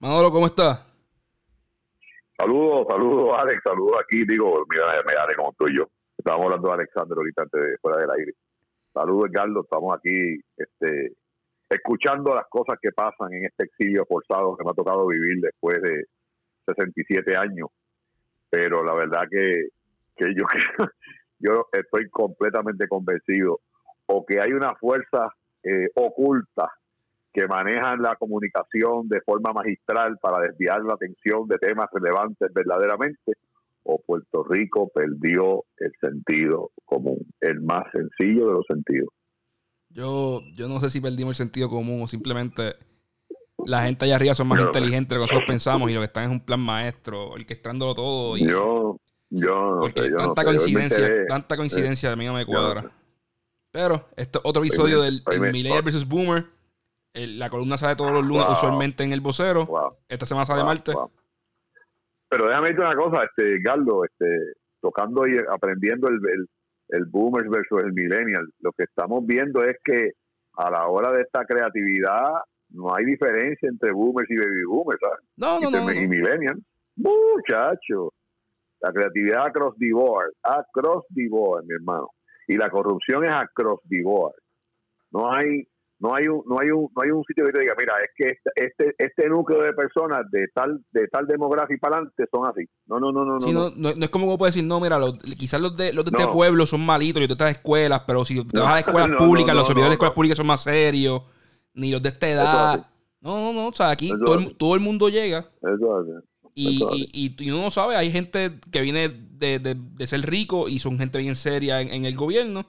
Manolo, ¿cómo estás? Saludos, saludos, Alex, saludos aquí. Digo, mira, daré como estoy yo. Estábamos hablando de Alexander ahorita antes de fuera del aire. Saludos, Edgardo. Estamos aquí este, escuchando las cosas que pasan en este exilio forzado que me ha tocado vivir después de 67 años. Pero la verdad que, que yo, yo estoy completamente convencido o que hay una fuerza eh, oculta que manejan la comunicación de forma magistral para desviar la atención de temas relevantes verdaderamente, o Puerto Rico perdió el sentido común, el más sencillo de los sentidos. Yo, yo no sé si perdimos el sentido común o simplemente la gente allá arriba son más inteligentes de lo que nosotros pensamos y lo que están es un plan maestro, orquestándolo todo. Y, yo, yo no porque tanta, coincidencia, tanta coincidencia, a mí no me cuadra. Pero este otro episodio del Millennial vs. Boomer la columna sale todos los lunes, usualmente en el vocero. Esta semana sale martes. Pero déjame decirte una cosa, este, Galdo, este, tocando y aprendiendo el, el, el boomers versus el millennial, lo que estamos viendo es que a la hora de esta creatividad no hay diferencia entre boomers y baby boomers, ¿sabes? No, no, no, Y millennial. Muchacho. La creatividad across the board, across the board, mi hermano. Y la corrupción es across the board. No hay no hay un, no hay un, no hay un sitio que te diga, mira, es que este, este, este núcleo de personas de tal, de tal demografía para adelante son así. No, no, no, no, no, no. es como puedes decir, no, mira, quizás los de, los de este pueblo son malitos y de estas escuelas, pero si te vas a escuelas públicas, los servidores de escuelas públicas son más serios, ni los de esta edad. No, no, no, o sea, aquí todo el, todo el, mundo llega. Eso y, y, y, uno no sabe, hay gente que viene de, de, de, ser rico y son gente bien seria en el gobierno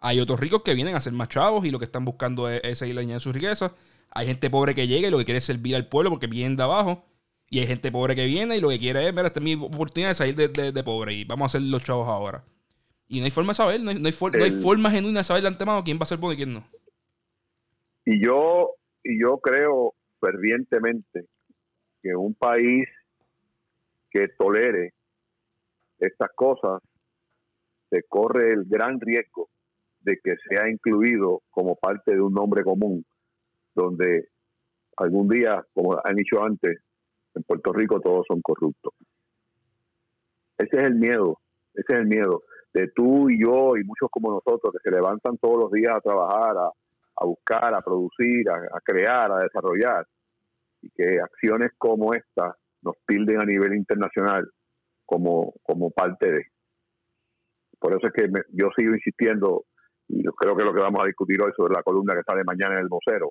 hay otros ricos que vienen a ser más chavos y lo que están buscando es, seguir añadiendo sus riquezas. Hay gente pobre que llega y lo que quiere es servir al pueblo porque viene de abajo. Y hay gente pobre que viene y lo que quiere es, mira, esta es mi oportunidad de salir de, pobre y vamos a ser los chavos ahora. Y no hay forma de saber, no hay, no hay, forma genuina de saber de antemano quién va a ser bueno y quién no. Y yo, y yo creo fervientemente que un país que tolere estas cosas se corre el gran riesgo de que sea incluido como parte de un nombre común, donde algún día, como han dicho antes, en Puerto Rico todos son corruptos. Ese es el miedo, ese es el miedo de tú y yo y muchos como nosotros que se levantan todos los días a trabajar, a, buscar, a producir, a, crear, a desarrollar, y que acciones como esta nos tilden a nivel internacional como, como parte de. Por eso es que yo sigo insistiendo y yo creo que lo que vamos a discutir hoy sobre la columna que sale mañana en el vocero,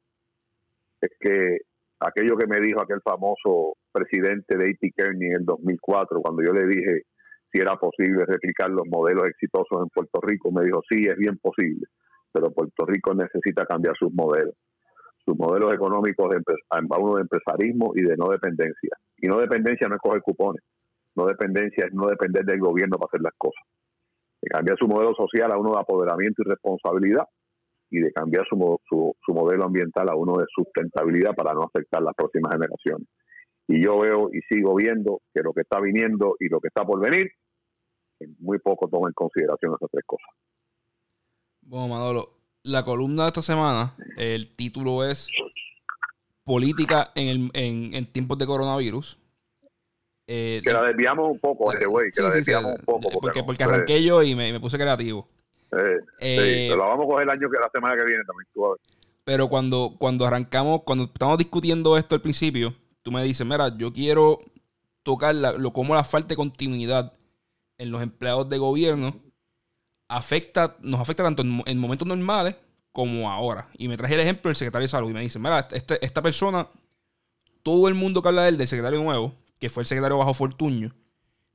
es que aquello que me dijo aquel famoso presidente de A.T. Kearney en el 2004, cuando yo le dije si era posible replicar los modelos exitosos en Puerto Rico, me dijo, sí, es bien posible, pero Puerto Rico necesita cambiar sus modelos, sus modelos económicos de uno de empresarismo y de no dependencia. Y no dependencia no es coger cupones, no dependencia es no depender del gobierno para hacer las cosas de cambiar su modelo social a uno de apoderamiento y responsabilidad y de cambiar su, su, modelo ambiental a uno de sustentabilidad para no afectar las próximas generaciones. Y yo veo y sigo viendo que lo que está viniendo y lo que está por venir, muy poco toma en consideración esas tres cosas. Bueno, Manolo, la columna de esta semana, el título es Política en, el, en, en tiempos de coronavirus. Eh, que la desviamos un poco, este güey, que la desviamos un poco. Porque, porque, arranqué yo y me, puse creativo. Eh, sí, pero la vamos a coger el año que la semana que viene también. Pero cuando, cuando arrancamos, cuando estamos discutiendo esto al principio, tú me dices, mira, yo quiero tocar lo como la falta de continuidad en los empleados de gobierno afecta, nos afecta tanto en, momentos normales como ahora. Y me traje el ejemplo del secretario de salud y me dice, mira, este, esta persona, todo el mundo que habla de él, del secretario nuevo, que fue el secretario bajo Fortuño,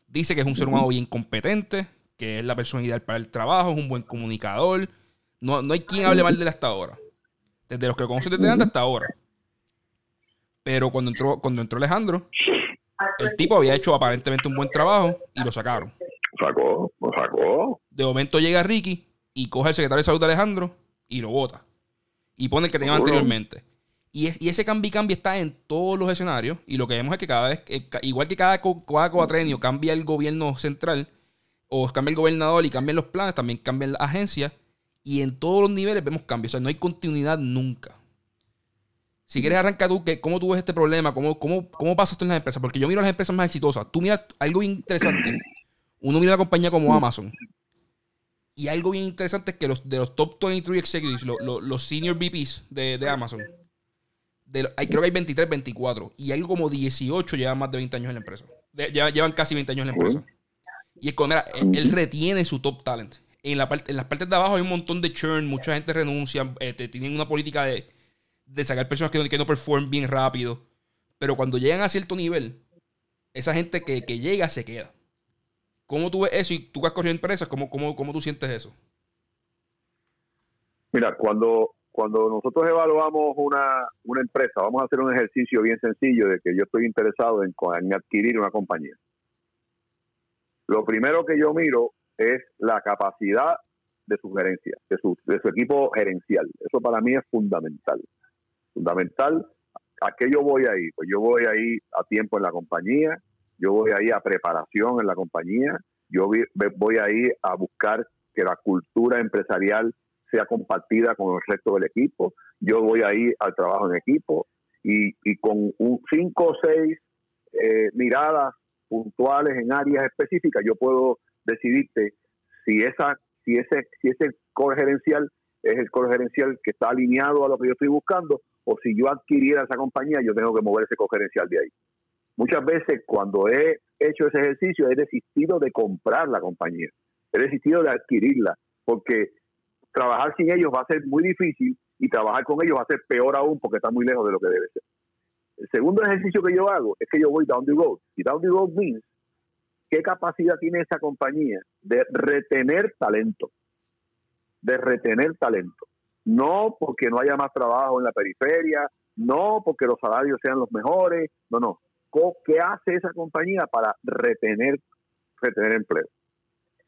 dice que es un ser humano bien competente, que es la persona ideal para el trabajo, es un buen comunicador. No, no hay quien hable mal de él hasta ahora. Desde los que lo conocen desde antes hasta ahora. Pero cuando entró, cuando entró Alejandro, el tipo había hecho aparentemente un buen trabajo y lo sacaron. Sacó, lo sacó. De momento llega Ricky y coge al secretario de salud de Alejandro y lo vota. Y pone el que tenía anteriormente. Y, ese cambio y está en todos los escenarios. Y lo que vemos es que cada vez, eh, igual que cada, cuatrenio cambia el gobierno central, o cambia el gobernador y cambian los planes, también cambian las agencias. Y en todos los niveles vemos cambios. O sea, no hay continuidad nunca. Si quieres arrancar tú, ¿cómo tú ves este problema? ¿Cómo, cómo, cómo pasa esto en las empresas? Porque yo miro las empresas más exitosas. Tú miras algo interesante. Uno mira una compañía como Amazon. Y algo bien interesante es que los, de los top 23 executives, los, senior VPs de, Amazon, hay, creo que hay 23, 24. Y algo como 18 llevan más de 20 años en la empresa. llevan, casi 20 años en la empresa. Y es como, él, retiene su top talent. En, la parte, en las partes de abajo hay un montón de churn, mucha gente renuncia, eh, tienen una política de, sacar personas que, que no performan bien rápido. Pero cuando llegan a cierto nivel, esa gente que llega se queda. ¿Cómo tú ves eso y tú que has corrido empresas, cómo, cómo, cómo tú sientes eso? Mira, cuando, cuando nosotros evaluamos una, una empresa, vamos a hacer un ejercicio bien sencillo de que yo estoy interesado en, adquirir una compañía. Lo primero que yo miro es la capacidad de su gerencia, de su, de su equipo gerencial. Eso para mí es fundamental. Fundamental. ¿A qué yo voy ahí? Pues yo voy ahí a tiempo en la compañía, yo voy ahí a preparación en la compañía, yo voy ahí a buscar que la cultura empresarial sea compartida con el resto del equipo, yo voy ahí al trabajo en equipo y, con un, cinco o seis eh, miradas puntuales en áreas específicas, yo puedo decidirte si esa si ese si ese core gerencial es el core gerencial que está alineado a lo que yo estoy buscando o si yo adquiriera esa compañía yo tengo que mover ese cogerencial de ahí. Muchas veces cuando he hecho ese ejercicio he desistido de comprar la compañía, he desistido de adquirirla, porque trabajar sin ellos va a ser muy difícil y trabajar con ellos va a ser peor aún porque está muy lejos de lo que debe ser. El segundo ejercicio que yo hago es que yo voy down the road. Y down the road means qué capacidad tiene esa compañía de retener talento. De retener talento. No porque no haya más trabajo en la periferia, no porque los salarios sean los mejores, no, no. ¿Qué hace esa compañía para retener, retener empleo?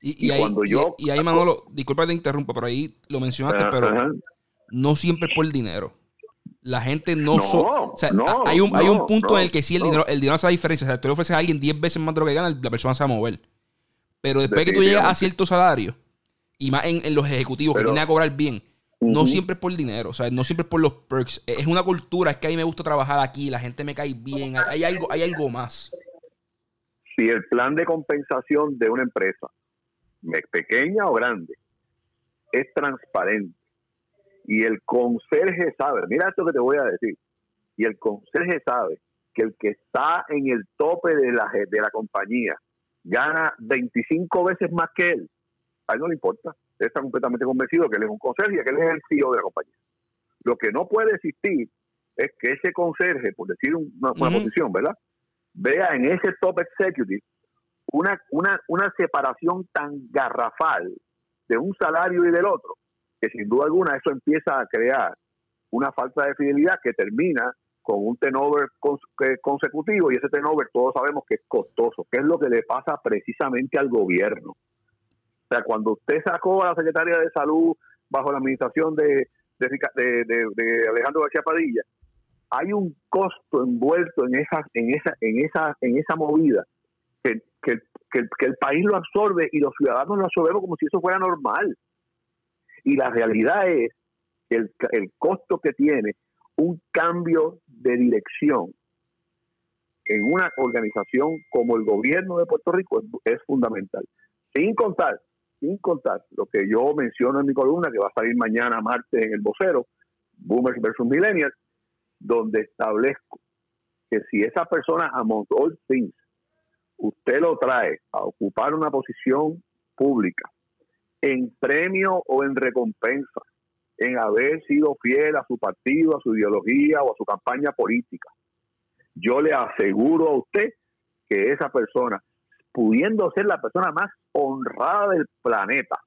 Y, ahí, cuando yo, y, ahí, Manolo, disculpa que te interrumpa, pero ahí lo mencionaste, pero no siempre por el dinero. La gente no... hay, un, hay un punto en el que sí el dinero, el dinero hace la diferencia. O sea, tú le ofreces a alguien 10 veces más de lo que gana, la persona se va a mover. Pero después que tú llegas a cierto salario, y más en, los ejecutivos que tienen a cobrar bien, no siempre es por el dinero, o sea, no siempre es por los perks. Es una cultura, es que a mí me gusta trabajar aquí, la gente me cae bien, hay, algo, hay algo más. Si el plan de compensación de una empresa, pequeña o grande, es transparente y el conserje sabe, mira esto que te voy a decir, y el conserje sabe que el que está en el tope de la, de la compañía gana 25 veces más que él, a él no le importa está completamente convencido que él es un conserje, que él es el CEO de la compañía. Lo que no puede existir es que ese conserje, por decir una, posición, ¿verdad? Vea en ese top executive una, una, una separación tan garrafal de un salario y del otro, que sin duda alguna eso empieza a crear una falta de fidelidad que termina con un turnover consecutivo y ese turnover todos sabemos que es costoso, que es lo que le pasa precisamente al gobierno. O sea, cuando usted sacó a la secretaria de Salud bajo la administración de, de, Alejandro García Padilla, hay un costo envuelto en esa, en esa, en esa, en esa movida que, que, que, el país lo absorbe y los ciudadanos lo absorbemos como si eso fuera normal. Y la realidad es el, el costo que tiene un cambio de dirección en una organización como el gobierno de Puerto Rico es fundamental. Sin contar sin contar lo que yo menciono en mi columna, que va a salir mañana martes en el vocero, Boomers versus Millennials, donde establezco que si esa persona, among all things, usted lo trae a ocupar una posición pública, en premio o en recompensa, en haber sido fiel a su partido, a su ideología o a su campaña política, yo le aseguro a usted que esa persona pudiendo ser la persona más honrada del planeta,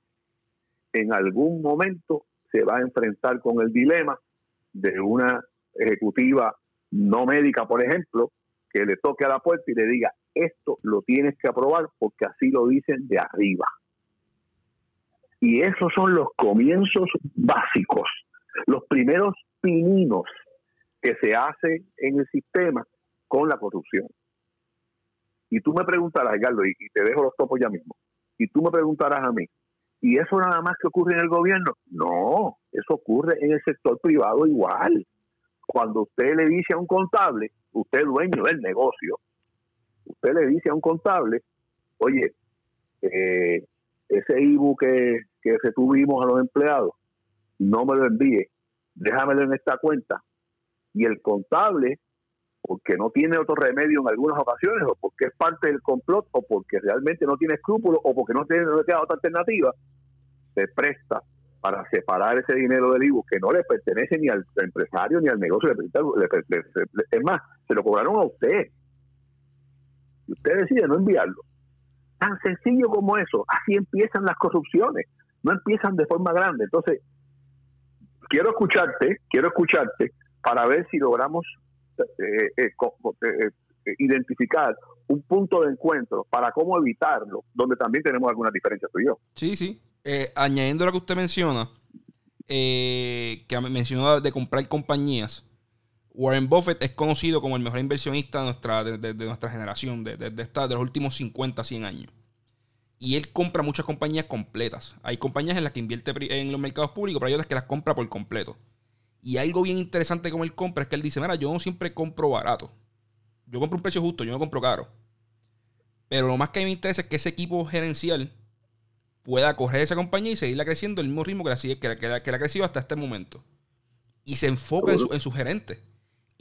en algún momento se va a enfrentar con el dilema de una ejecutiva no médica, por ejemplo, que le toque a la puerta y le diga, esto lo tienes que aprobar porque así lo dicen de arriba. Y esos son los comienzos básicos, los primeros pininos que se hacen en el sistema con la corrupción. Y tú me preguntarás, Edgardo, y, te dejo los topos ya mismo, y tú me preguntarás a mí, ¿y eso nada más que ocurre en el gobierno? No, eso ocurre en el sector privado igual. cuando usted le dice a un contable, usted es dueño del negocio, usted le dice a un contable, oye, eh, ese IBU que, que retuvimos a los empleados, no me lo envíe, déjamelo en esta cuenta. Y el contable, porque no tiene otro remedio en algunas ocasiones, o porque es parte del complot, o porque realmente no tiene escrúpulos, o porque no tiene queda otra alternativa, se presta para separar ese dinero del IBU que no le pertenece ni al empresario ni al negocio. es más, se lo cobraron a usted. Usted decide no enviarlo. Tan sencillo como eso. Así empiezan las corrupciones. No empiezan de forma grande. Entonces, quiero escucharte, quiero escucharte para ver si logramos eh, eh, eh, identificar un punto de encuentro para cómo evitarlo, donde también tenemos algunas diferencias tú y yo. Sí, sí. añadiendo lo que usted menciona, que mencionó de comprar compañías, Warren Buffett es conocido como el mejor inversionista de nuestra, de, nuestra generación, de, de, de los últimos 50, 100 años. Y él compra muchas compañías completas. Hay compañías en las que invierte en los mercados públicos, pero hay otras que las compra por completo. Y algo bien interesante como él compra es que él dice, mira, yo no siempre compro barato. Yo compro un precio justo, yo no compro caro. Pero lo más que a mí me interesa es que ese equipo gerencial pueda coger esa compañía y seguirla creciendo al mismo ritmo que la, que la, que la ha crecido hasta este momento. Y se enfoca en su, en su gerente.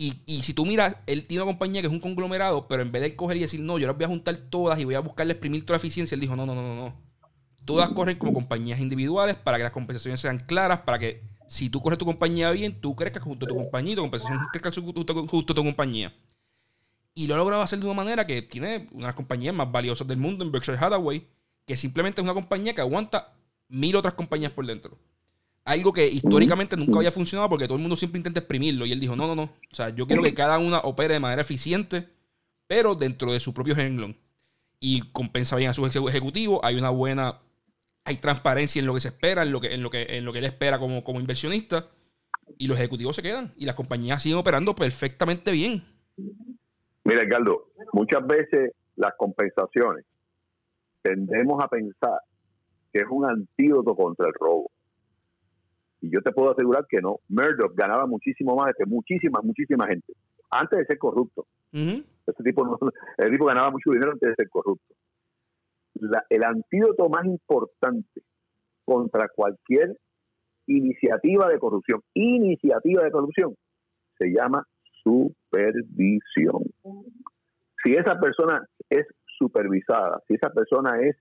Y, si tú miras, él tiene una compañía que es un conglomerado, pero en vez de coger y decir, no, yo las voy a juntar todas y voy a buscarle exprimir toda la eficiencia, él dijo, no, no, no, no, no. Todas corren como compañías individuales para que las compensaciones sean claras, para que si tú corres tu compañía bien, tú crezcas junto a tu compañía y tu compensación crezca justo, a tu compañía. Y lo ha logrado hacer de una manera que tiene una de las compañías más valiosas del mundo en Berkshire Hathaway, que simplemente es una compañía que aguanta mil otras compañías por dentro. Algo que históricamente nunca había funcionado porque todo el mundo siempre intenta exprimirlo. Y él dijo, no, no, no. O sea, yo quiero que cada una opere de manera eficiente, pero dentro de su propio renglón. Y compensa bien a su ejecutivo. Hay una buena... Hay transparencia en lo que se espera, en lo que, en lo que, en lo que él espera como, como inversionista. Y los ejecutivos se quedan. Y las compañías siguen operando perfectamente bien. Mira, Edgardo, muchas veces las compensaciones tendemos a pensar que es un antídoto contra el robo. Y yo te puedo asegurar que no. Murdoch ganaba muchísimo más que muchísima, muchísima gente. Antes de ser corrupto. Ese tipo el tipo ganaba mucho dinero antes de ser corrupto. el antídoto más importante contra cualquier iniciativa de corrupción, iniciativa de corrupción, se llama supervisión. Si esa persona es supervisada, si esa persona es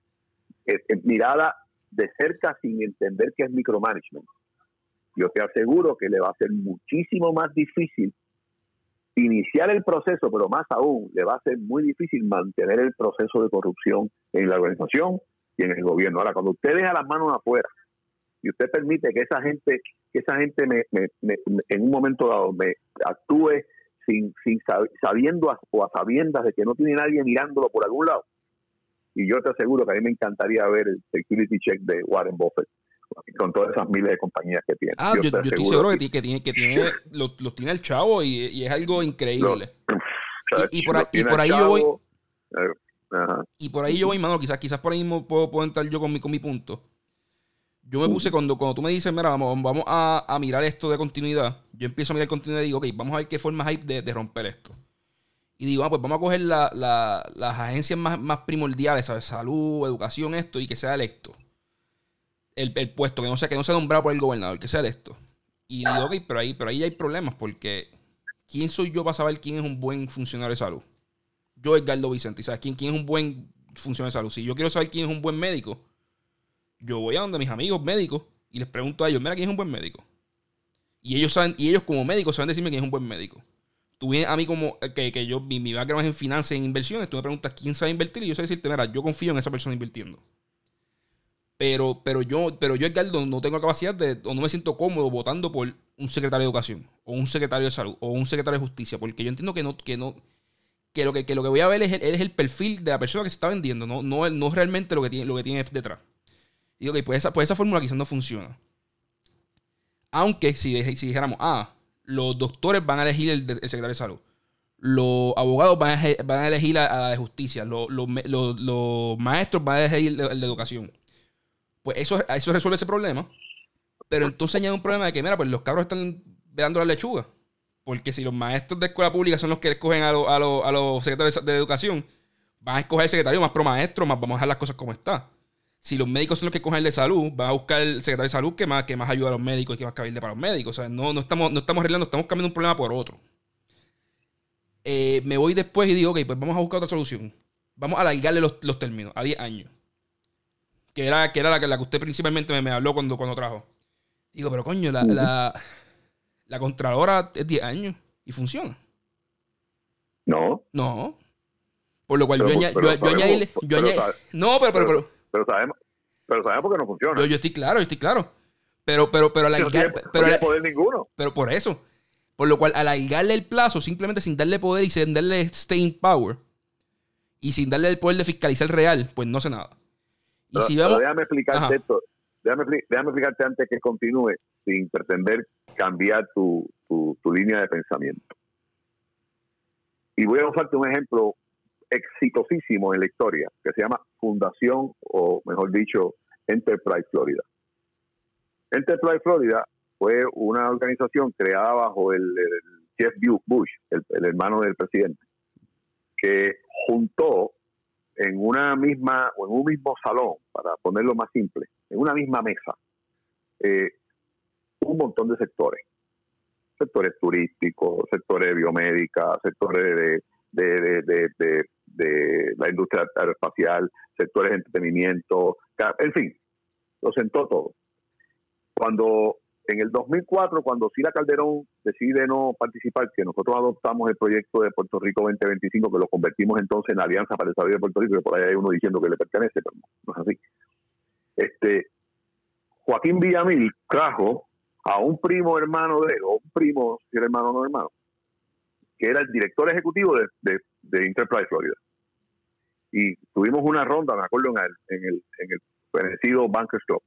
mirada de cerca sin entender que es micromanagement, yo te aseguro que le va a ser muchísimo más difícil iniciar el proceso, pero más aún, le va a ser muy difícil mantener el proceso de corrupción en la organización y en el gobierno. Ahora, cuando usted deja las manos afuera y usted permite que esa gente, que esa gente me, en un momento dado me actúe sin, sin sabiendo o a sabiendas de que no tiene nadie mirándolo por algún lado, y yo te aseguro que a mí me encantaría ver el security check de Warren Buffett con todas esas miles de compañías que tiene. Ah, yo, estoy seguro que, tiene, que tiene, los, tiene el chavo y, es algo increíble. y, por, ahí yo voy. Eh, y por ahí yo voy, mano, quizás, quizás por ahí mismo puedo, puedo entrar yo con mi, con mi punto. Yo me puse cuando, cuando tú me dices, mira, vamos, vamos a, mirar esto de continuidad. Yo empiezo a mirar continuidad y digo, ok, vamos a ver qué forma hay de, romper esto. Y digo, ah, pues vamos a coger las agencias más, más primordiales, ¿sabes? Salud, educación, esto, y que sea electo el, puesto, que no sea, que no sea nombrado por el gobernador, que sea esto. Y digo, ok, pero ahí, pero ahí hay problemas, porque ¿quién soy yo para saber quién es un buen funcionario de salud? Yo, Edgardo Vicente, ¿sabes quién, quién es un buen funcionario de salud? Si yo quiero saber quién es un buen médico, yo voy a donde mis amigos médicos y les pregunto a ellos, mira, ¿quién es un buen médico? Y ellos saben, y ellos como médicos saben decirme quién es un buen médico. Tú vienes a mí como eh, que, que yo, mi, mi background es en finanzas, en inversiones, tú me preguntas quién sabe invertir y yo sé decirte, mira, yo confío en esa persona invirtiendo. Pero, pero yo, pero yo, Edgardo, no tengo capacidad de, o no me siento cómodo votando por un secretario de educación, o un secretario de salud, o un secretario de justicia, porque yo entiendo que no, que no, que lo que, lo que voy a ver es el, es el perfil de la persona que se está vendiendo, no, no, no realmente lo que tiene, lo que tiene detrás. Y ok, pues esa, pues esa fórmula quizás no funciona. Aunque si, si dijéramos, ah, los doctores van a elegir el, secretario de salud, los abogados van a, van a elegir a, la de justicia, los, los, los, maestros van a elegir el de educación pues eso, eso resuelve ese problema. Pero entonces añade un problema de que, mira, pues los cabros están velando la lechuga. Porque si los maestros de escuela pública son los que escogen a, a, a los secretarios de educación, van a escoger el secretario más pro maestro, más vamos a dejar las cosas como están. Si los médicos son los que cogen el de salud, van a buscar el secretario de salud que más, que más ayuda a los médicos y que más cabilde para los médicos. O sea, no, no, estamos, no estamos arreglando, estamos cambiando un problema por otro. Eh, me voy después y digo, ok, pues vamos a buscar otra solución. Vamos a alargarle los, los términos a 10 años. Que era, que era la, que, la que usted principalmente me, habló cuando, cuando trajo. Digo, pero coño, la, la, la Contralora es 10 años y funciona. No. No. Por lo cual yo, añadí. no, pero, pero, pero, sabemos, pero sabemos que no funciona. Yo, estoy claro, yo estoy claro. Pero, pero, pero, la, no pero, poder ninguno. Pero por eso. Por lo cual, al alargarle el plazo, simplemente sin darle poder y sin darle staying power, y sin darle el poder de fiscalizar real, pues no sé nada. Y si vamos... déjame explicarte esto. Déjame, déjame, explicarte antes que continúe, sin pretender cambiar tu, tu, tu línea de pensamiento. Y voy a usarte un ejemplo exitosísimo en la historia, que se llama Fundación, o mejor dicho, Enterprise Florida. Enterprise Florida fue una organización creada bajo el, Jeff Bush, el, hermano del presidente, que juntó en una misma o en un mismo salón, para ponerlo más simple, en una misma mesa, eh, un montón de sectores. Sectores turísticos, sectores de sectores de, de, de la industria aeroespacial, sectores de entretenimiento, en fin, lo sentó todo. Cuando en el 2004, cuando Sila Calderón decide no participar, que nosotros adoptamos el proyecto de Puerto Rico 2025, que lo convertimos entonces en Alianza para el Desarrollo de Puerto Rico, que por ahí hay uno diciendo que le pertenece, pero no, es así. Este, Joaquín Villamil trajo a un primo hermano de él, o un primo, si era hermano o no hermano, que era el director ejecutivo de, de, de Enterprise Florida y tuvimos una ronda, me acuerdo, en el, en el, en el Bankers Club.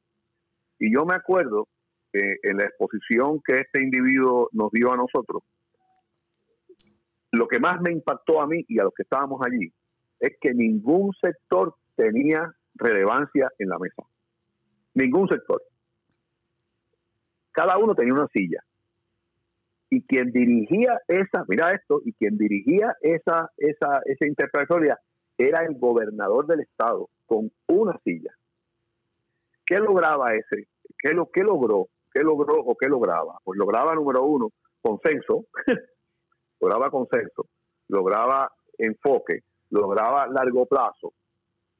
Y yo me acuerdo que en la exposición que este individuo nos dio a nosotros, lo que más me impactó a mí y a los que estábamos allí es que ningún sector tenía relevancia en la mesa. Ningún sector. Cada uno tenía una silla. Y quien dirigía esa, mira esto, y quien dirigía esa, esa, esa interpretatoria era el gobernador del estado con una silla. ¿Qué lograba ese? ¿Qué, lo, qué logró? ¿Qué logró o qué lograba? Pues lograba, número uno, consenso, lograba consenso, lograba enfoque, lograba largo plazo,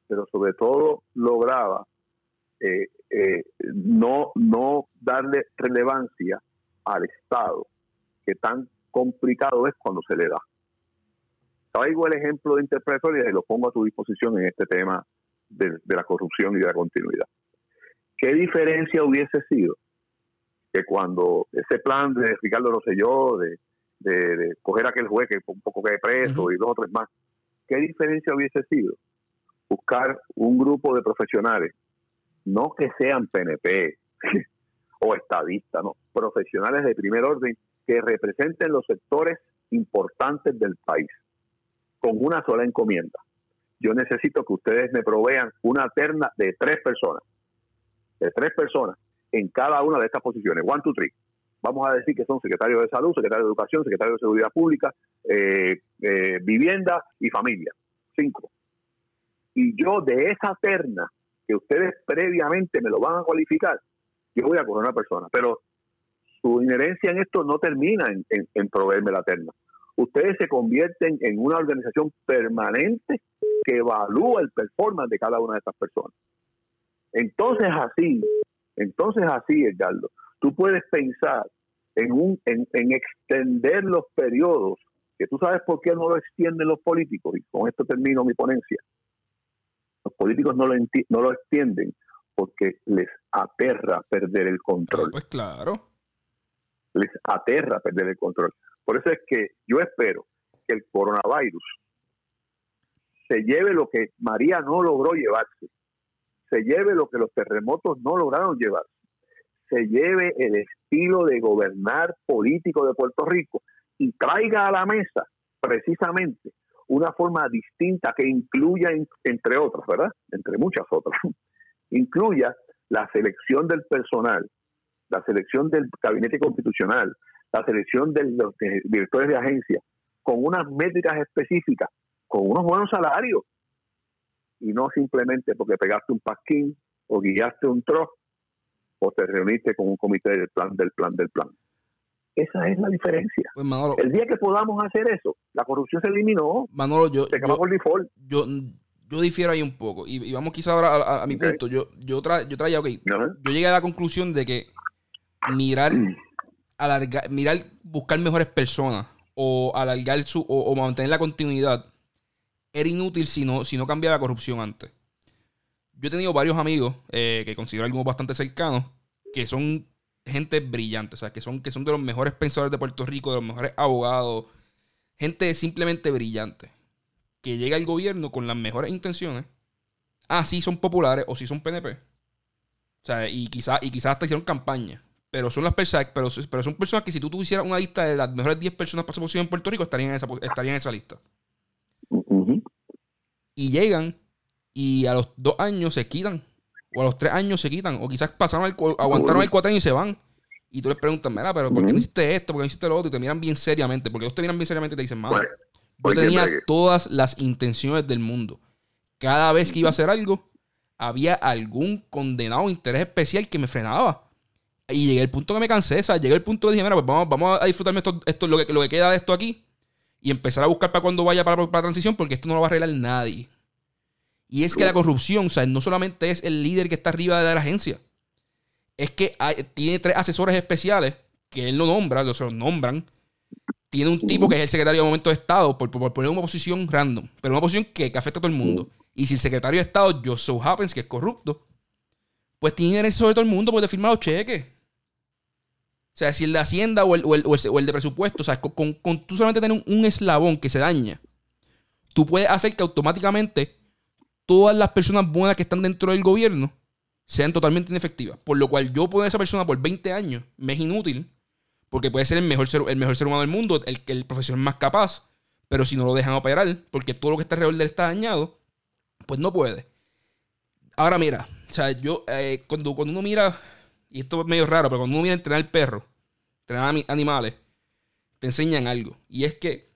pero sobre todo lograba eh, eh, no, no darle relevancia al Estado, que tan complicado es cuando se le da. Traigo el ejemplo de interpretación y lo pongo a tu disposición en este tema de, la corrupción y de la continuidad. ¿Qué diferencia hubiese sido que cuando ese plan de Ricardo Rosselló, de, de, de coger a aquel juez que un poco que preso y dos o tres más, ¿qué diferencia hubiese sido buscar un grupo de profesionales, no que sean PNP o estadistas, no, profesionales de primer orden que representen los sectores importantes del país? con una sola encomienda. Yo necesito que ustedes me provean una terna de tres personas, de tres personas en cada una de estas posiciones, one, two, three. Vamos a decir que son secretarios de salud, secretario de educación, secretario de seguridad pública, eh, eh, vivienda y familia. Cinco. Y yo de esa terna que ustedes previamente me lo van a cualificar, yo voy a coger una persona. Pero su inherencia en esto no termina en, en proveerme la terna ustedes se convierten en una organización permanente que evalúa el performance de cada una de estas personas. Entonces así, entonces así, Edgardo, tú puedes pensar en, un, en, extender los periodos, que tú sabes por qué no lo extienden los políticos, y con esto termino mi ponencia. Los políticos no lo, no lo extienden porque les aterra perder el control. Pues claro. Les aterra perder el control. Por eso es que yo espero que el coronavirus se lleve lo que María no logró llevarse, se lleve lo que los terremotos no lograron llevarse, se lleve el estilo de gobernar político de Puerto Rico y traiga a la mesa precisamente una forma distinta que incluya, entre otras, ¿verdad? Entre muchas otras, incluya la selección del personal, la selección del gabinete constitucional, la selección de los directores de agencia con unas métricas específicas, con unos buenos salarios, y no simplemente porque pegaste un pasquín o guiaste un trozo o te reuniste con un comité del plan, del plan, del plan. Esa es la diferencia. Pues, el día que podamos hacer eso, la corrupción se eliminó. Manolo, yo, se acabó el default. Yo, yo difiero ahí un poco. Y, vamos quizá ahora a, mi punto. Yo, yo, yo traía, ok. Yo llegué a la conclusión de que mirar, mm. alargar, mirar, buscar mejores personas o alargar su, o, mantener la continuidad era inútil si no, si no cambiaba la corrupción antes. Yo he tenido varios amigos eh, que considero algunos bastante cercanos que son gente brillante, o sea, que son, que son de los mejores pensadores de Puerto Rico, de los mejores abogados, gente simplemente brillante, que llega al gobierno con las mejores intenciones. Ah, sí son populares o sí son PNP. O sea, y quizás y quizás hasta hicieron campaña. Pero son las personas, pero, pero son personas que si tú tuvieras una lista de las mejores 10 personas para su en Puerto Rico, estarían en esa, estarían en esa lista. Y llegan y a los dos años se quitan. O a los tres años se quitan. O quizás pasaron el, aguantaron el cuatro años y se van. Y tú les preguntas, mira, pero ¿por qué no hiciste esto? ¿Por qué no hiciste lo otro? Y te miran bien seriamente. Porque ellos te miran bien seriamente y te dicen, madre, yo tenía todas las intenciones del mundo. Cada vez que iba a hacer algo, había algún condenado interés especial que me frenaba. Y llegué al punto que me cansé, o sea, llegué al punto que dije, mira, pues vamos, vamos a disfrutarme esto, esto lo, que, lo que queda de esto aquí y empezar a buscar para cuando vaya para, la transición porque esto no lo va a arreglar nadie. Y es que la corrupción, o sea, no solamente es el líder que está arriba de la agencia, es que tiene tres asesores especiales que él no nombra, los, los nombran. Tiene un tipo que es el secretario de momento de Estado, por, poner una posición random, pero una posición que, afecta a todo el mundo. Y si el secretario de Estado, Joe So Happens, que es corrupto, pues tiene eso sobre todo el mundo, puede firmar los cheques. O sea, si el de Hacienda o el, o el, de presupuesto, o sea, con, tú solamente tener un, eslabón que se daña, tú puedes hacer que automáticamente todas las personas buenas que están dentro del gobierno sean totalmente inefectivas. Por lo cual yo poner a esa persona por 20 años me es inútil, porque puede ser el mejor ser, el mejor ser humano del mundo, el, el más capaz, pero si no lo dejan operar, porque todo lo que está alrededor está dañado, pues no puede. Ahora mira, o sea, yo, eh, cuando, cuando uno mira y esto es medio raro, pero cuando uno viene a entrenar perro, entrenar animales, te enseñan algo. Y es que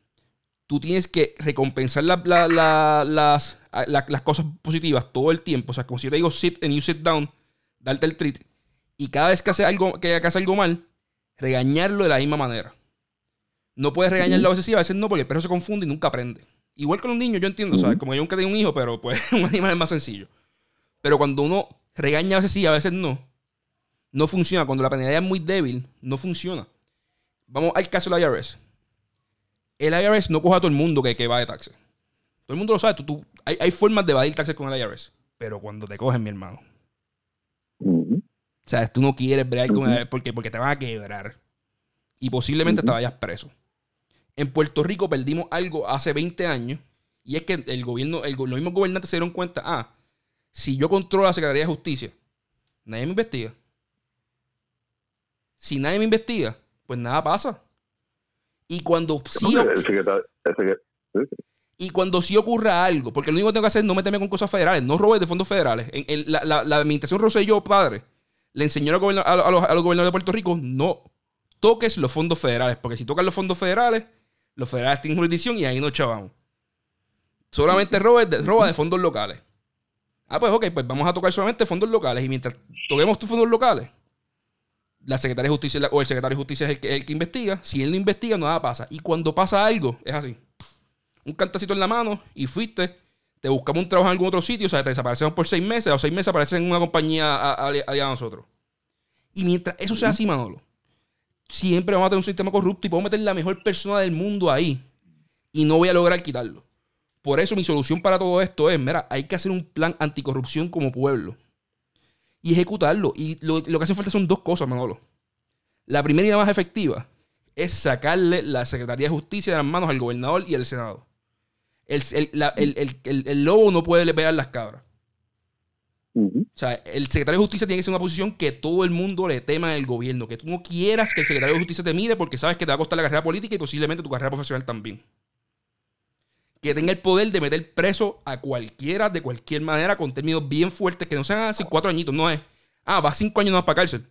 tú tienes que recompensar las, las, cosas positivas todo el tiempo. O sea, como si yo te digo sit and you sit down, darte el treat. Y cada vez que hace algo, que hace algo mal, regañarlo de la misma manera. No puedes regañarlo a veces sí, a veces no, porque el perro se confunde y nunca aprende. Igual con los niños, yo entiendo, ¿sabes? Como yo nunca tengo un hijo, pero pues un animal es más sencillo. Pero cuando uno regaña a veces sí, a veces no, no funciona. Cuando la penalidad es muy débil, no funciona. Vamos al caso del IRS. El IRS no coge a todo el mundo que, que va de taxes. Todo el mundo lo sabe. Tú, hay, formas de evadir taxes con el IRS. Pero cuando te cogen, mi hermano. O sea, tú no quieres bregar con el porque, porque te van a quebrar. Y posiblemente te vayas preso. En Puerto Rico perdimos algo hace 20 años. Y es que el gobierno, el, los mismos gobernantes se dieron cuenta, ah, si yo controlo la Secretaría de Justicia, nadie me investiga si nadie me investiga, pues nada pasa. Y cuando sí, y cuando sí ocurra algo, porque lo único que tengo que hacer es no meterme con cosas federales, no robes de fondos federales. En, la, la, administración Rosselló, padre, le enseñó a, a, los, gobernadores de Puerto Rico, no toques los fondos federales, porque si tocas los fondos federales, los federales tienen jurisdicción y ahí no chavamos. Solamente roba de, roba de fondos locales. Ah, pues ok, pues vamos a tocar solamente fondos locales. Y mientras toquemos tus fondos locales, la Secretaría de Justicia o el secretario de Justicia es el que, el que investiga. Si él no investiga, nada pasa. Y cuando pasa algo, es así. Un cantacito en la mano y fuiste, te buscamos un trabajo en algún otro sitio, o sea, te desaparecemos por seis meses, o seis meses apareces en una compañía aliada a nosotros. Y mientras eso sea así, Manolo, siempre vamos a tener un sistema corrupto y podemos meter la mejor persona del mundo ahí y no voy a lograr quitarlo. Por eso mi solución para todo esto es, mira, hay que hacer un plan anticorrupción como pueblo y ejecutarlo. Y lo, que hace falta son dos cosas, Manolo. La primera y la más efectiva es sacarle la Secretaría de Justicia de las manos al gobernador y al Senado. El, el, lobo no puede pegar las cabras. O sea, el secretario de Justicia tiene que ser una posición que todo el mundo le tema del gobierno. Que tú no quieras que el secretario de Justicia te mire porque sabes que te va a costar la carrera política y posiblemente tu carrera profesional también que tenga el poder de meter preso a cualquiera de cualquier manera con términos bien fuertes, que no sean así cuatro añitos, no es, ah, va cinco años más para cárcel.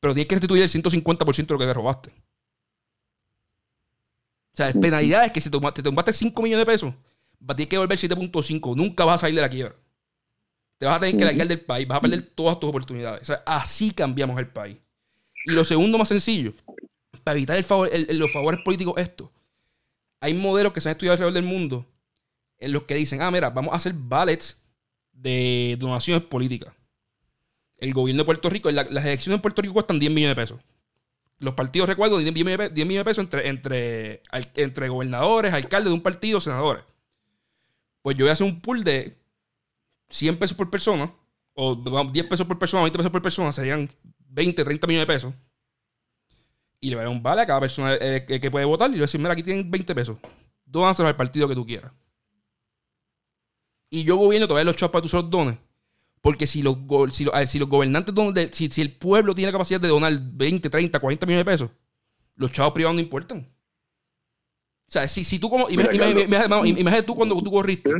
Pero tienes que restituir el 150% de lo que te robaste. O sea, penalidades que si te tomaste 5 millones de pesos, vas a tener que devolver 7.5. Nunca vas a salir de la quiebra. Te vas a tener que largar del país, vas a perder todas tus oportunidades. O sea, así cambiamos el país. Y lo segundo más sencillo, para evitar los favores políticos, esto. Hay modelos que se han estudiado alrededor del mundo en los que dicen, ah, mira, vamos a hacer ballets de donaciones políticas. El gobierno de Puerto Rico, las elecciones en Puerto Rico cuestan 10 millones de pesos. Los partidos, recuerdo, 10 millones, de pesos entre, entre, entre gobernadores, alcaldes de un partido, senadores. Pues yo voy a hacer un pool de 100 pesos por persona, o 10 pesos por persona, 20 pesos por persona, serían 20, 30 millones de pesos. Y le voy a dar un vale a cada persona eh, que, puede votar. Y le voy a decir, mira, aquí tienen 20 pesos. Dónanselo al partido que tú quieras. Y yo gobierno todavía los chavos para que se los dones. Porque si los, si los, si los gobernantes, si, si, el pueblo tiene la capacidad de donar 20, 30, 40 millones de pesos, los chavos privados no importan. O sea, si, si tú como. Imagínate tú cuando tú corriste.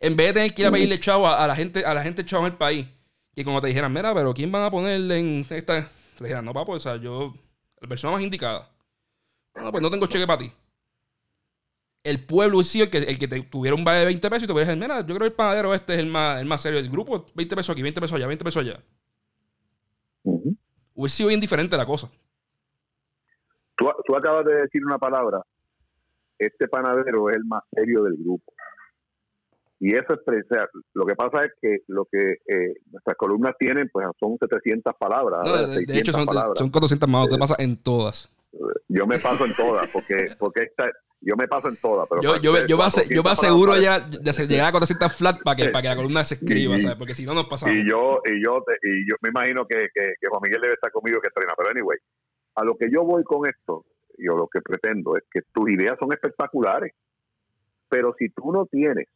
En vez de tener que ir a pedirle chavo a, la gente, a la gente chavo en el país, y como te dijeran, mira, pero ¿quién van a ponerle en esta? Le dijeran, no, papo, o sea, yo, la persona más indicada. No, pues no tengo cheque para ti el pueblo sí el que, el que te tuviera un vale de 20 pesos y te pudiera decir, mira, yo creo que el panadero este es el más, el más serio del grupo, 20 pesos aquí, 20 pesos allá, 20 pesos allá. Hubiese sido bien diferente la cosa. Tú, tú, acabas de decir una palabra, este panadero es el más serio del grupo. Y eso es, lo que pasa es que lo que eh, nuestras columnas tienen, pues son 700 palabras. de, hecho, son, son 400 más, te pasa en todas. Yo me paso en todas, porque, porque esta, yo me paso en todas. Pero yo, yo, yo, me, yo me aseguro ya de llegar a 400 flat para que, para que la columna se escriba, ¿sabes? Porque si no, nos pasamos. Y yo, y yo, y yo me imagino que, que, Juan Miguel debe estar conmigo que estrena. Pero, anyway, a lo que yo voy con esto, yo lo que pretendo es que tus ideas son espectaculares. Pero si tú no tienes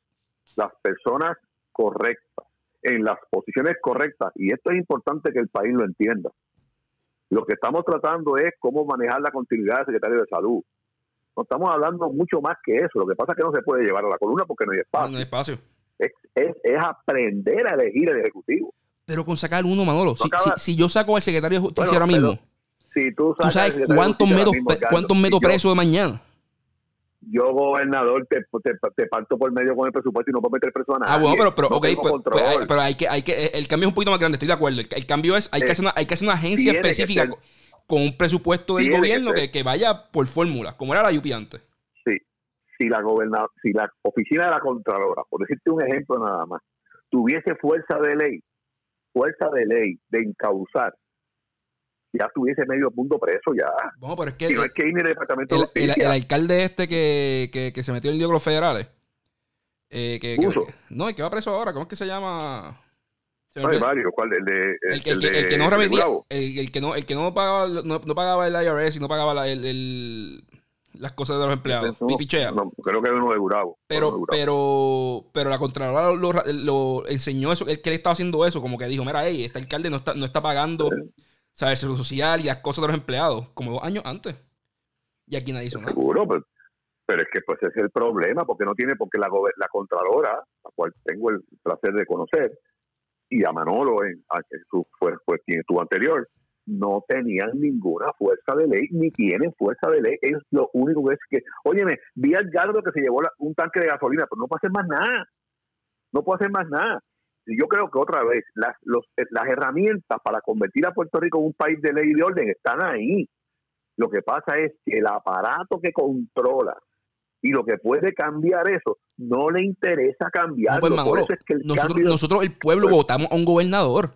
las personas correctas, en las posiciones correctas, y esto es importante que el país lo entienda, lo que estamos tratando es cómo manejar la continuidad del secretario de salud no estamos hablando mucho más que eso. Lo que pasa es que no se puede llevar a la columna porque no hay espacio. No hay espacio. Es, es, aprender a elegir el ejecutivo. Pero con sacar uno, Manolo. Si, si, yo saco al secretario de justicia ahora mismo, si tú, sabes cuántos metos, cuántos metos presos de mañana. Yo, gobernador, te, te, parto por medio con el presupuesto y no puedo meter preso a nadie. Ah, bueno, pero, pero, okay, pues, pues, hay, pero hay que, hay que, el cambio es un poquito más grande, estoy de acuerdo. El, cambio es, hay, que hacer una, hay que hacer una agencia específica con un presupuesto del gobierno que, que, vaya por fórmula, como era la UPI antes. Sí, si la, si la oficina de la Contralora, por decirte un ejemplo nada más, tuviese fuerza de ley, fuerza de ley de encauzar, ya tuviese medio punto preso ya. No, pero es que, no es que ir el departamento el, el, alcalde este que, que, que, se metió en el lío con los federales. Eh, que, no, el que va preso ahora, ¿cómo es que se llama? hay varios, ¿cuál? El, de, el, que, el, que no remetía, el, que no, el que no pagaba, no, pagaba el IRS y no pagaba el, las cosas de los empleados. Pipichea. No, creo que era uno de Gurabo. Pero, pero, pero la Contralora lo, enseñó eso, el que le estaba haciendo eso, como que dijo, mira, hey, este alcalde no está, no está pagando, ¿sabes? Seguro social y las cosas de los empleados, como dos años antes. Y aquí nadie hizo nada. Seguro, pero, pero es que pues ese es el problema, porque no tiene, porque la, la Contralora, la cual tengo el placer de conocer, y a Manolo, en, su, fue, quien estuvo anterior, no tenían ninguna fuerza de ley, ni tienen fuerza de ley. Ellos lo único que es que, óyeme, vi al gardo que se llevó un tanque de gasolina, pero no puede hacer más nada. No puede hacer más nada. Yo creo que otra vez, las, los, las herramientas para convertir a Puerto Rico en un país de ley y de orden están ahí. Lo que pasa es que el aparato que controla y lo que puede cambiar eso, no le interesa cambiar. Pues, nosotros, nosotros, el pueblo, votamos a un gobernador.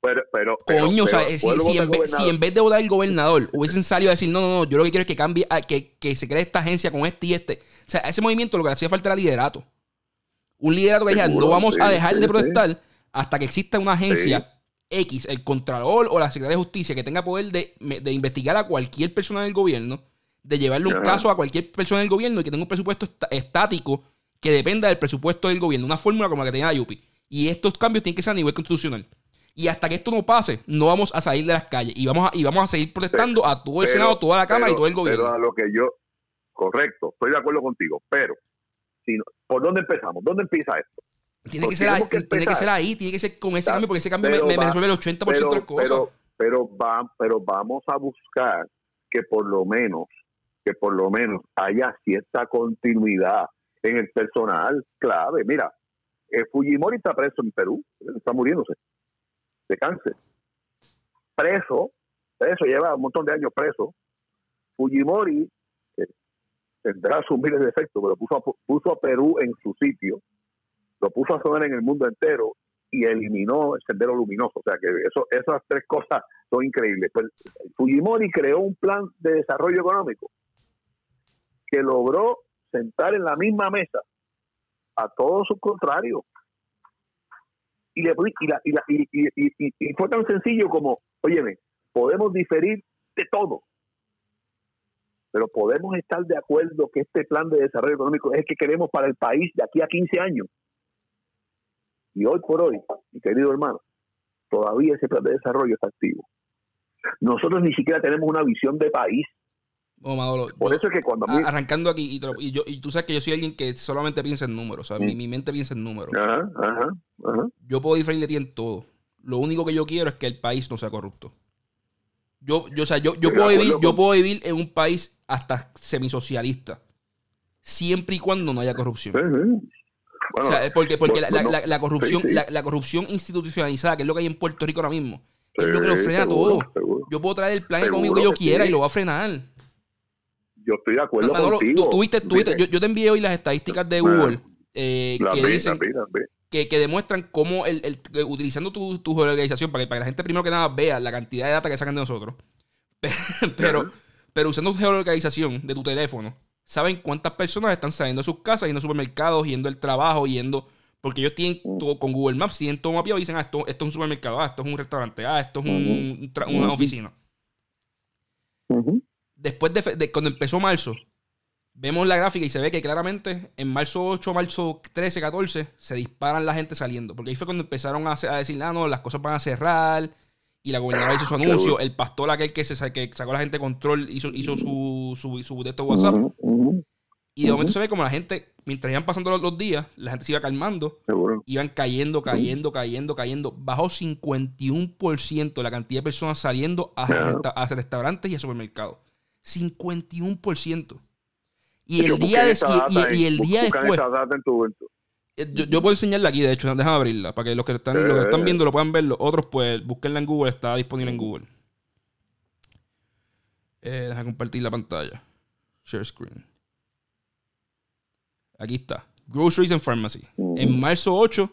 Pero, pero, Coño, o sea, si, en vez, si, en vez, de votar al gobernador hubiesen salido a decir, no, no, no, yo lo que quiero es que cambie, que, que se cree esta agencia con este y este. O sea, ese movimiento lo que le hacía falta era liderato. Un liderato que dijera, no vamos a dejar de protestar hasta que exista una agencia X, el Contralor o la Secretaría de Justicia, que tenga poder de, de investigar a cualquier persona del gobierno de llevarle un caso a cualquier persona del gobierno y que tenga un presupuesto estático que dependa del presupuesto del gobierno, una fórmula como la que tenía la UPI. Y estos cambios tienen que ser a nivel constitucional. Y hasta que esto no pase, no vamos a salir de las calles y vamos a, y vamos a seguir protestando a todo el Senado, toda la Cámara y todo el gobierno. Pero a lo que yo, correcto, estoy de acuerdo contigo, pero si ¿por dónde empezamos? ¿Dónde empieza esto? Tiene que, ser ahí, tiene que ser ahí, tiene que ser con ese cambio, porque ese cambio me, resuelve el 80% de las cosas. Pero, pero, va, pero vamos a buscar que por lo menos que por lo menos haya cierta continuidad en el personal clave. Mira, eh, Fujimori está preso en Perú, está muriéndose de cáncer. Preso, preso, lleva un montón de años preso. Fujimori tendrá sus miles de efectos, pero puso a, puso a Perú en su sitio, lo puso a sonar en el mundo entero y eliminó el sendero luminoso. O sea que eso, esas tres cosas son increíbles. Pues Fujimori creó un plan de desarrollo económico que logró sentar en la misma mesa a todos sus contrarios. Y, le, y, fue tan sencillo como, óyeme, podemos diferir de todo, pero podemos estar de acuerdo que este plan de desarrollo económico es el que queremos para el país de aquí a 15 años. Y hoy por hoy, mi querido hermano, todavía ese plan de desarrollo está activo. Nosotros ni siquiera tenemos una visión de país. por eso es que cuando arrancando aquí y, yo, y tú sabes que yo soy alguien que solamente piensa en números, o sea, mi, mente piensa en números. Yo puedo diferir de ti en todo. Lo único que yo quiero es que el país no sea corrupto. Yo, yo, o sea, yo, yo puedo vivir, yo puedo vivir en un país hasta semisocialista, siempre y cuando no haya corrupción. Porque porque la, corrupción, La, corrupción institucionalizada, que es lo que hay en Puerto Rico ahora mismo, es lo que lo frena todo. Yo puedo traer el plan económico que yo quiera y lo va a frenar. Yo estoy de acuerdo contigo. yo, te envié hoy las estadísticas de Google eh, que dicen que, que, demuestran cómo el, el utilizando tu, tu geolocalización, para que, para que la gente primero que nada vea la cantidad de data que sacan de nosotros, pero, pero usando geolocalización de tu teléfono, saben cuántas personas están saliendo de sus casas, yendo a supermercados, yendo al trabajo, yendo. Porque ellos tienen mm. todo con Google Maps, tienen todo mapeado y dicen, ah, esto, esto es un supermercado, ah, esto es un restaurante, ah, esto es un, una oficina. Después de, cuando empezó marzo, vemos la gráfica y se ve que claramente en marzo 8, marzo 13, 14, se disparan la gente saliendo. Porque ahí fue cuando empezaron a, a decir, ah, no, las cosas van a cerrar y la gobernadora hizo su anuncio. El pastor aquel que, se, que sacó a la gente de control hizo, hizo su, su, su de WhatsApp. Y de momento se ve como la gente, mientras iban pasando los, días, la gente se iba calmando. Iban cayendo, cayendo, cayendo, cayendo. Bajó 51% la cantidad de personas saliendo a, restaurantes y a supermercados. 51%. Y el día, de, y, el día después. Eh, yo, puedo enseñarla aquí, de hecho, déjame abrirla, para que los que están, los que están viendo lo puedan verlo. Otros, pues, búsquenla en Google, está disponible en Google. Eh, deja compartir la pantalla. Share screen. Aquí está. Groceries and Pharmacy. En marzo 8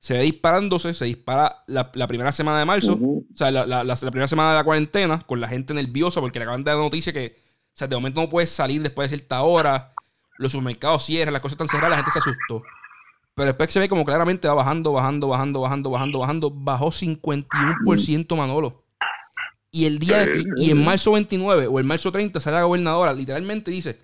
se ve disparándose, se dispara la, primera semana de marzo, o sea, la, primera semana de la cuarentena, con la gente nerviosa porque le acaban de dar noticia que, o sea, de momento no puedes salir después de cierta hora, los supermercados cierran, las cosas están cerradas, la gente se asustó. Pero después se ve como claramente va bajando, bajando, bajando, bajando, bajando, bajando. Bajó 51% Manolo. Y el día y en marzo 29 o en marzo 30 sale la gobernadora, literalmente dice,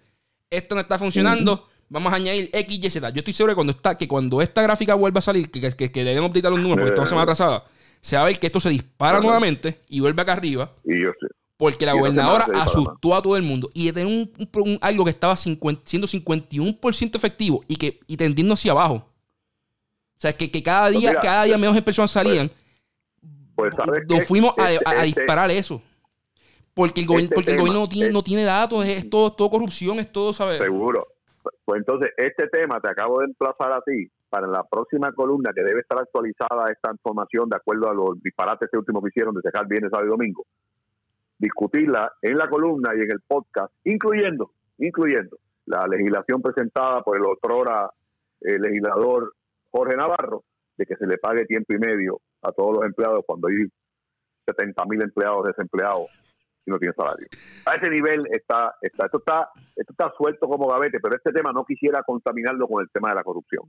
esto no está funcionando, vamos a añadir X, Y, Z. Yo estoy seguro que cuando, está, que cuando esta gráfica vuelva a salir, que, que, que le den update los números, porque estamos semana atrasada, se va a ver que esto se dispara nuevamente y vuelve acá arriba. Y yo sé. Porque la gobernadora asustó a todo el mundo. Y de tener un, algo que estaba siendo 51% efectivo y que y tendiendo hacia abajo. O sea, que, que cada pues día, cada día menos personas pues, salían. Pues, nos fuimos a, este, este disparar eso. Porque el, gobierno, porque el gobierno no tiene, no tiene datos, es, todo, todo corrupción, es todo, ¿sabes? Seguro. Pues entonces, este tema te acabo de emplazar a ti para la próxima columna que debe estar actualizada esta información de acuerdo a los disparates que últimos que hicieron de dejar viernes, sábado y domingo. Discutirla en la columna y en el podcast, incluyendo, incluyendo la legislación presentada por el otrora eh, legislador Jorge Navarro de que se le pague tiempo y medio a todos los empleados cuando hay 70 mil empleados desempleados y no tienen salario. A ese nivel está, está, esto está, esto está suelto como gavete, pero este tema no quisiera contaminarlo con el tema de la corrupción.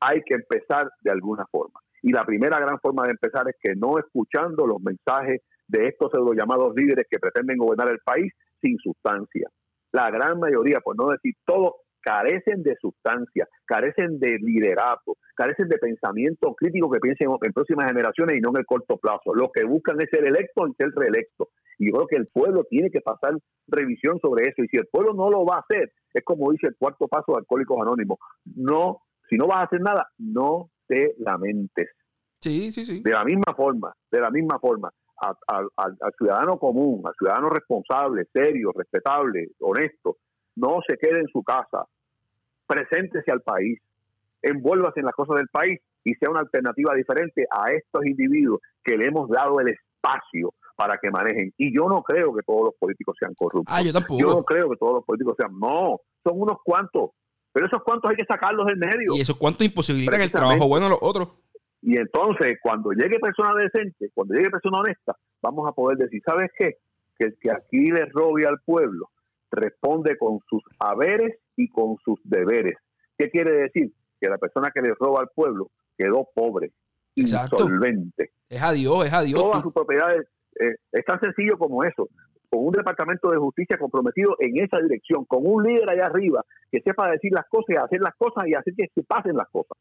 Hay que empezar de alguna forma. Y la primera gran forma de empezar es que no escuchando los mensajes de estos pseudo llamados líderes que pretenden gobernar el país sin sustancia. La gran mayoría, por no decir todo, carecen de sustancia, carecen de liderazgo, carecen de pensamiento crítico que piensen en, próximas generaciones y no en el corto plazo. Lo que buscan es ser electo y ser reelecto. Y yo creo que el pueblo tiene que pasar revisión sobre eso. Y si el pueblo no lo va a hacer, es como dice el cuarto paso de Alcohólicos Anónimos. No, si no vas a hacer nada, no te lamentes. Sí, sí, sí. De la misma forma, de la misma forma. al ciudadano común, al ciudadano responsable, serio, respetable, honesto, no se quede en su casa, preséntese al país, envuélvase en las cosas del país y sea una alternativa diferente a estos individuos que le hemos dado el espacio para que manejen. Y yo no creo que todos los políticos sean corruptos. Ah, yo tampoco. Yo no creo que todos los políticos sean. No, son unos cuantos. Pero esos cuantos hay que sacarlos del medio. Y esos cuantos imposibilitan el trabajo bueno a los otros. Y entonces, cuando llegue persona decente, cuando llegue persona honesta, vamos a poder decir, ¿sabes qué? Que el que aquí le robe al pueblo responde con sus haberes y con sus deberes. ¿Qué quiere decir? Que la persona que le roba al pueblo quedó pobre, insolvente. Es adiós, es adiós. Todas sus propiedades, eh, es tan sencillo como eso. Con un departamento de justicia comprometido en esa dirección, con un líder allá arriba que sepa decir las cosas y hacer las cosas y hacer que se pasen las cosas.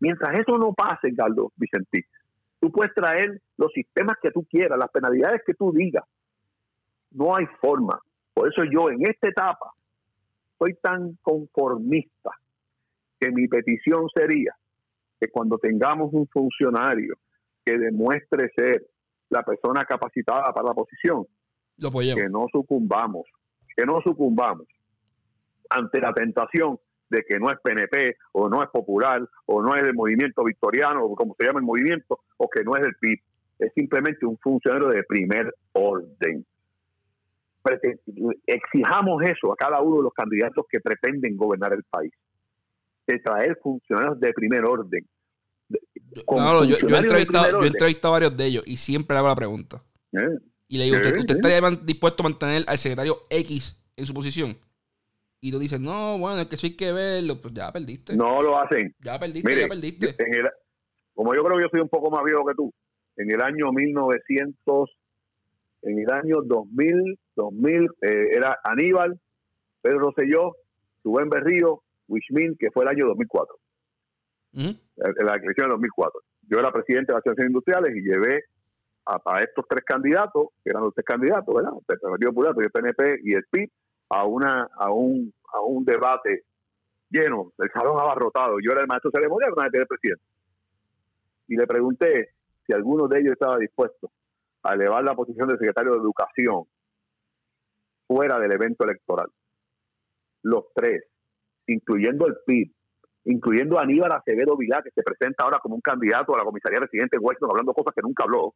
Mientras eso no pase, Carlos Vicentí, tú puedes traer los sistemas que tú quieras, las penalidades que tú digas. No hay forma. Por eso yo en esta etapa soy tan conformista que mi petición sería que cuando tengamos un funcionario que demuestre ser la persona capacitada para la posición, que no sucumbamos, que no sucumbamos ante la tentación de que no es PNP o no es popular o no es del movimiento victoriano o como se llama el movimiento o que no es del PIB. Es simplemente un funcionario de primer orden. Exijamos eso a cada uno de los candidatos que pretenden gobernar el país. De traer funcionarios de primer orden. No, yo, he entrevistado, a varios de ellos y siempre le hago la pregunta. Eh, y le digo, ¿usted, ¿usted estaría dispuesto a mantener al secretario X en su posición? y tú dices, no, bueno, es que eso hay que verlo, pues ya perdiste. No lo hacen. Ya perdiste, ya perdiste. como yo creo que yo soy un poco más viejo que tú, en el año 1900, en el año 2000, 2000 eh, era Aníbal, Pedro Rosselló, Rubén Berrío, Wishmin, que fue el año 2004. En la elección de 2004. Yo era presidente de las asociaciones industriales y llevé a, estos tres candidatos, que eran los tres candidatos, ¿verdad? El Partido Popular, el PNP y el PIB, a, una, a, un, a un debate lleno, el salón abarrotado. Yo era el maestro ceremonial con el presidente. Y le pregunté si alguno de ellos estaba dispuesto a elevar la posición del secretario de Educación fuera del evento electoral. Los tres, incluyendo el PIB, incluyendo a Aníbal Acevedo Vilá, que se presenta ahora como un candidato a la comisaría residente de Washington, hablando cosas que nunca habló,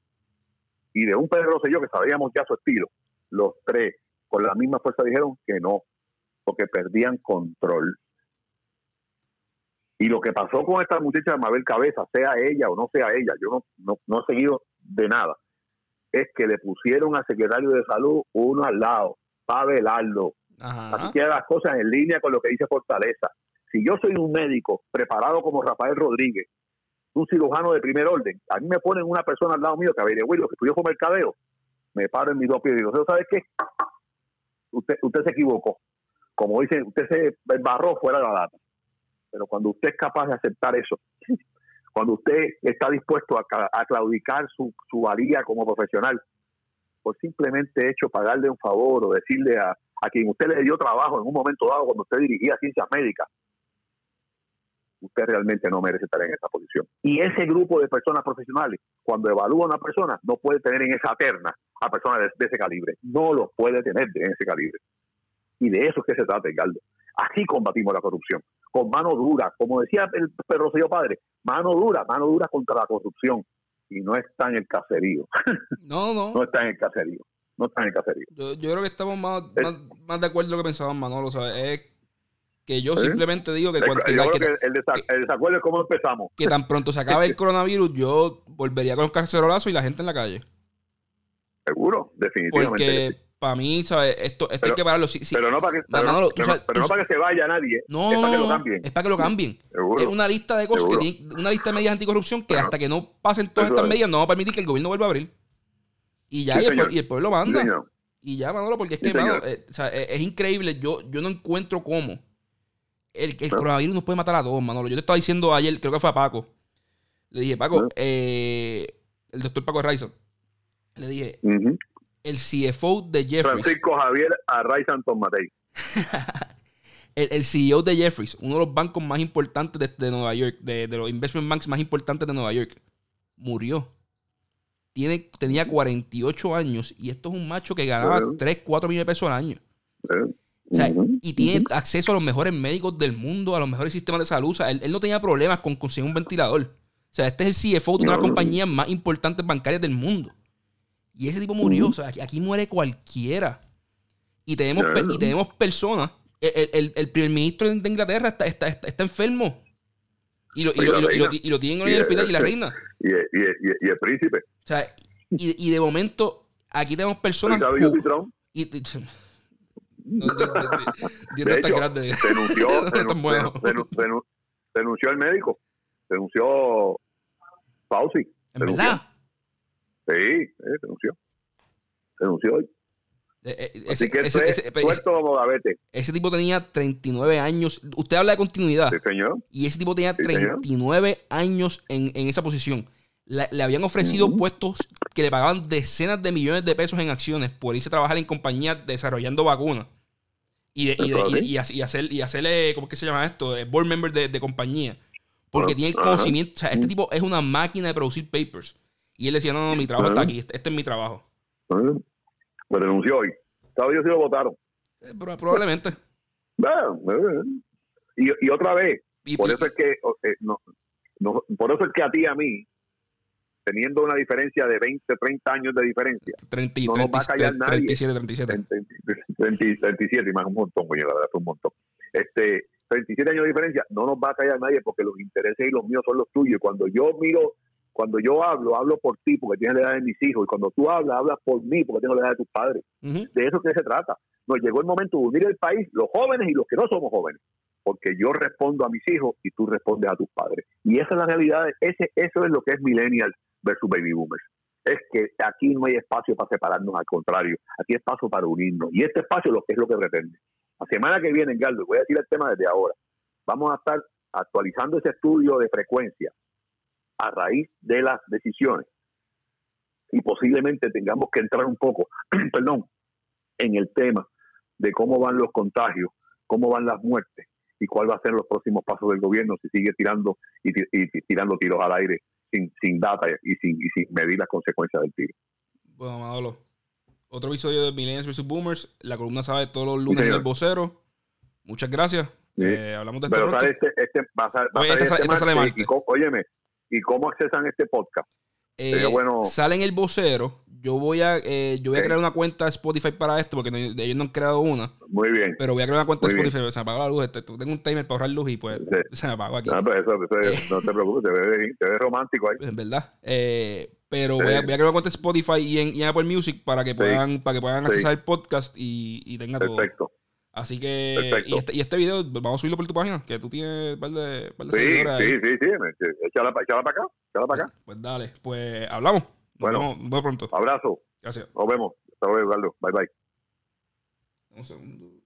y de un Pedro Rosselló que sabíamos ya su estilo, los tres con la misma fuerza dijeron que no, porque perdían control. Y lo que pasó con esta muchacha de Mabel Cabeza, sea ella o no sea ella, yo no, no, he seguido de nada, es que le pusieron al secretario de salud uno al lado para velarlo. Así que las cosas en línea con lo que dice Fortaleza. Si yo soy un médico preparado como Rafael Rodríguez, un cirujano de primer orden, a mí me ponen una persona al lado mío que averigüe lo que estudió con mercadeo, me paro en mis dos pies y digo, ¿sabes qué? usted, usted se equivocó. Como dicen, usted se barró fuera de la data. Pero cuando usted es capaz de aceptar eso, cuando usted está dispuesto a, claudicar su, su valía como profesional, por simplemente hecho pagarle un favor o decirle a, a quien usted le dio trabajo en un momento dado cuando usted dirigía ciencias médicas, usted realmente no merece estar en esa posición. Y ese grupo de personas profesionales, cuando evalúa a una persona, no puede tener en esa terna a personas de, ese calibre. No lo puede tener en ese calibre. Y de eso es que se trata, Edgardo. Así combatimos la corrupción, con mano dura, como decía el perro señor padre, mano dura, mano dura contra la corrupción. Y no está en el caserío. No, no. no está en el caserío. No está en el caserío. Yo, creo que estamos más, más, de acuerdo lo que pensaban Manolo. ¿sabes? Es que yo simplemente digo que, cuando, el, desacuerdo es cómo empezamos. Que tan pronto se acabe el coronavirus, yo volvería con los cacerolazos y la gente en la calle. Seguro, definitivamente. Porque para mí, ¿sabes? Esto, esto hay que pararlo. pero no para que, pero, no, para que se vaya nadie. No, es para que lo cambien. Es para que lo cambien. Es una lista de cosas, que una lista de medidas anticorrupción que hasta que no pasen todas estas medidas no va a permitir que el gobierno vuelva a abrir. Y ya, y, el, pueblo manda. y ya, Manolo, porque es que, eh, o sea, es, es, increíble. Yo, yo no encuentro cómo el, el coronavirus nos puede matar a todos, Manolo. Yo te estaba diciendo ayer, creo que fue a Paco. Le dije, Paco, eh, el doctor Paco Raiza. Le dije, el CFO de Jeffries. Francisco Javier Arraiza Anton Matei. el, el, CEO de Jeffries, uno de los bancos más importantes de, Nueva York, de, los investment banks más importantes de Nueva York, murió. tiene, tenía 48 años y esto es un macho que ganaba 3, 4 millones de pesos al año. O sea, y tiene acceso a los mejores médicos del mundo, a los mejores sistemas de salud. O sea, él, no tenía problemas con conseguir un ventilador. O sea, este es el CFO de una de las compañías más importantes bancarias del mundo. Y ese tipo murió. O sea, aquí, muere cualquiera. Y tenemos, y tenemos personas. El, el, primer ministro de Inglaterra está, está, está, enfermo. Y lo, y, lo, y, lo, tienen en el hospital y la reina. Y, el príncipe. O sea, y, de momento, aquí tenemos personas. Y, de hecho, denunció, denunció, el médico, denunció Fauci. ¿En verdad? Sí, eh, denunció. Denunció hoy. Eh, eh, ese, que ese, ese, ese, tipo tenía 39 años. Usted habla de continuidad. Sí, señor. Y ese tipo tenía 39 años en, en, esa posición. le habían ofrecido puestos que le pagaban decenas de millones de pesos en acciones por irse a trabajar en compañías desarrollando vacunas. Y, y, hacer, y hacerle, ¿cómo es que se llama esto? Board member de, compañía. Porque tiene el conocimiento. O sea, este tipo es una máquina de producir papers. Y él decía, no, no, mi trabajo está aquí. Este, este es mi trabajo. Pues renunció hoy. ¿Sabes yo si lo votaron? Eh, probablemente. y, y otra vez, por eso es que eh, no, no, por eso es que a ti y a mí teniendo una diferencia de 20, 30 años de diferencia, 30, no nos va a callar nadie. 37, 37. 37, más un montón, coño, la verdad, es un montón. Este, 37 años de diferencia, no nos va a callar nadie porque los intereses y los míos son los tuyos. Cuando yo miro, cuando yo hablo, hablo por ti porque tienes la edad de mis hijos. Y cuando tú hablas, hablas por mí porque tengo la edad de tus padres. De eso que se trata. Nos llegó el momento de unir el país, los jóvenes y los que no somos jóvenes porque yo respondo a mis hijos y tú respondes a tus padres. Y esa es la realidad, ese, eso es lo que es millennial versus baby boomers. Es que aquí no hay espacio para separarnos, al contrario, aquí hay espacio para unirnos. Y este espacio lo, es lo que pretende. La semana que viene, Galdo, voy a decir el tema desde ahora, vamos a estar actualizando ese estudio de frecuencia a raíz de las decisiones y posiblemente tengamos que entrar un poco, perdón, en el tema de cómo van los contagios, cómo van las muertes y cuál va a ser los próximos pasos del gobierno si sigue tirando y tirando tiros al aire sin, sin data y sin, y sin medir las consecuencias del tiro. Bueno, Manolo, otro episodio de Millennials vs. Boomers. La columna sabe todos los lunes en el vocero. Muchas gracias. Eh, hablamos de esto Pero este, este, va a, va Oye, este, sale martes. Y, y, óyeme, ¿y cómo accesan este podcast? Eh, bueno... Sale en el vocero yo voy a, eh, yo voy a crear una cuenta de Spotify para esto, porque ellos no han creado una. Muy bien. Pero voy a crear una cuenta de Spotify. Se me apagó la luz. Este, tengo un timer para ahorrar luz y pues se me apagó aquí. No, pero eso, eso no te preocupes, te ves, te romántico ahí. En verdad. Eh, pero voy a, voy, a, crear una cuenta de Spotify y en, y Apple Music para que puedan, para que puedan accesar el podcast y, y tenga todo. Perfecto. Así que, y este, y este, video, vamos a subirlo por tu página, que tú tienes un par de, par de sí, seguidores sí, Sí, sí, sí. Échala, para acá, échala para acá. Pues dale, pues hablamos. Bueno, vemos, pronto. Abrazo. Gracias. Nos vemos. Hasta luego, Bye bye. Un segundo.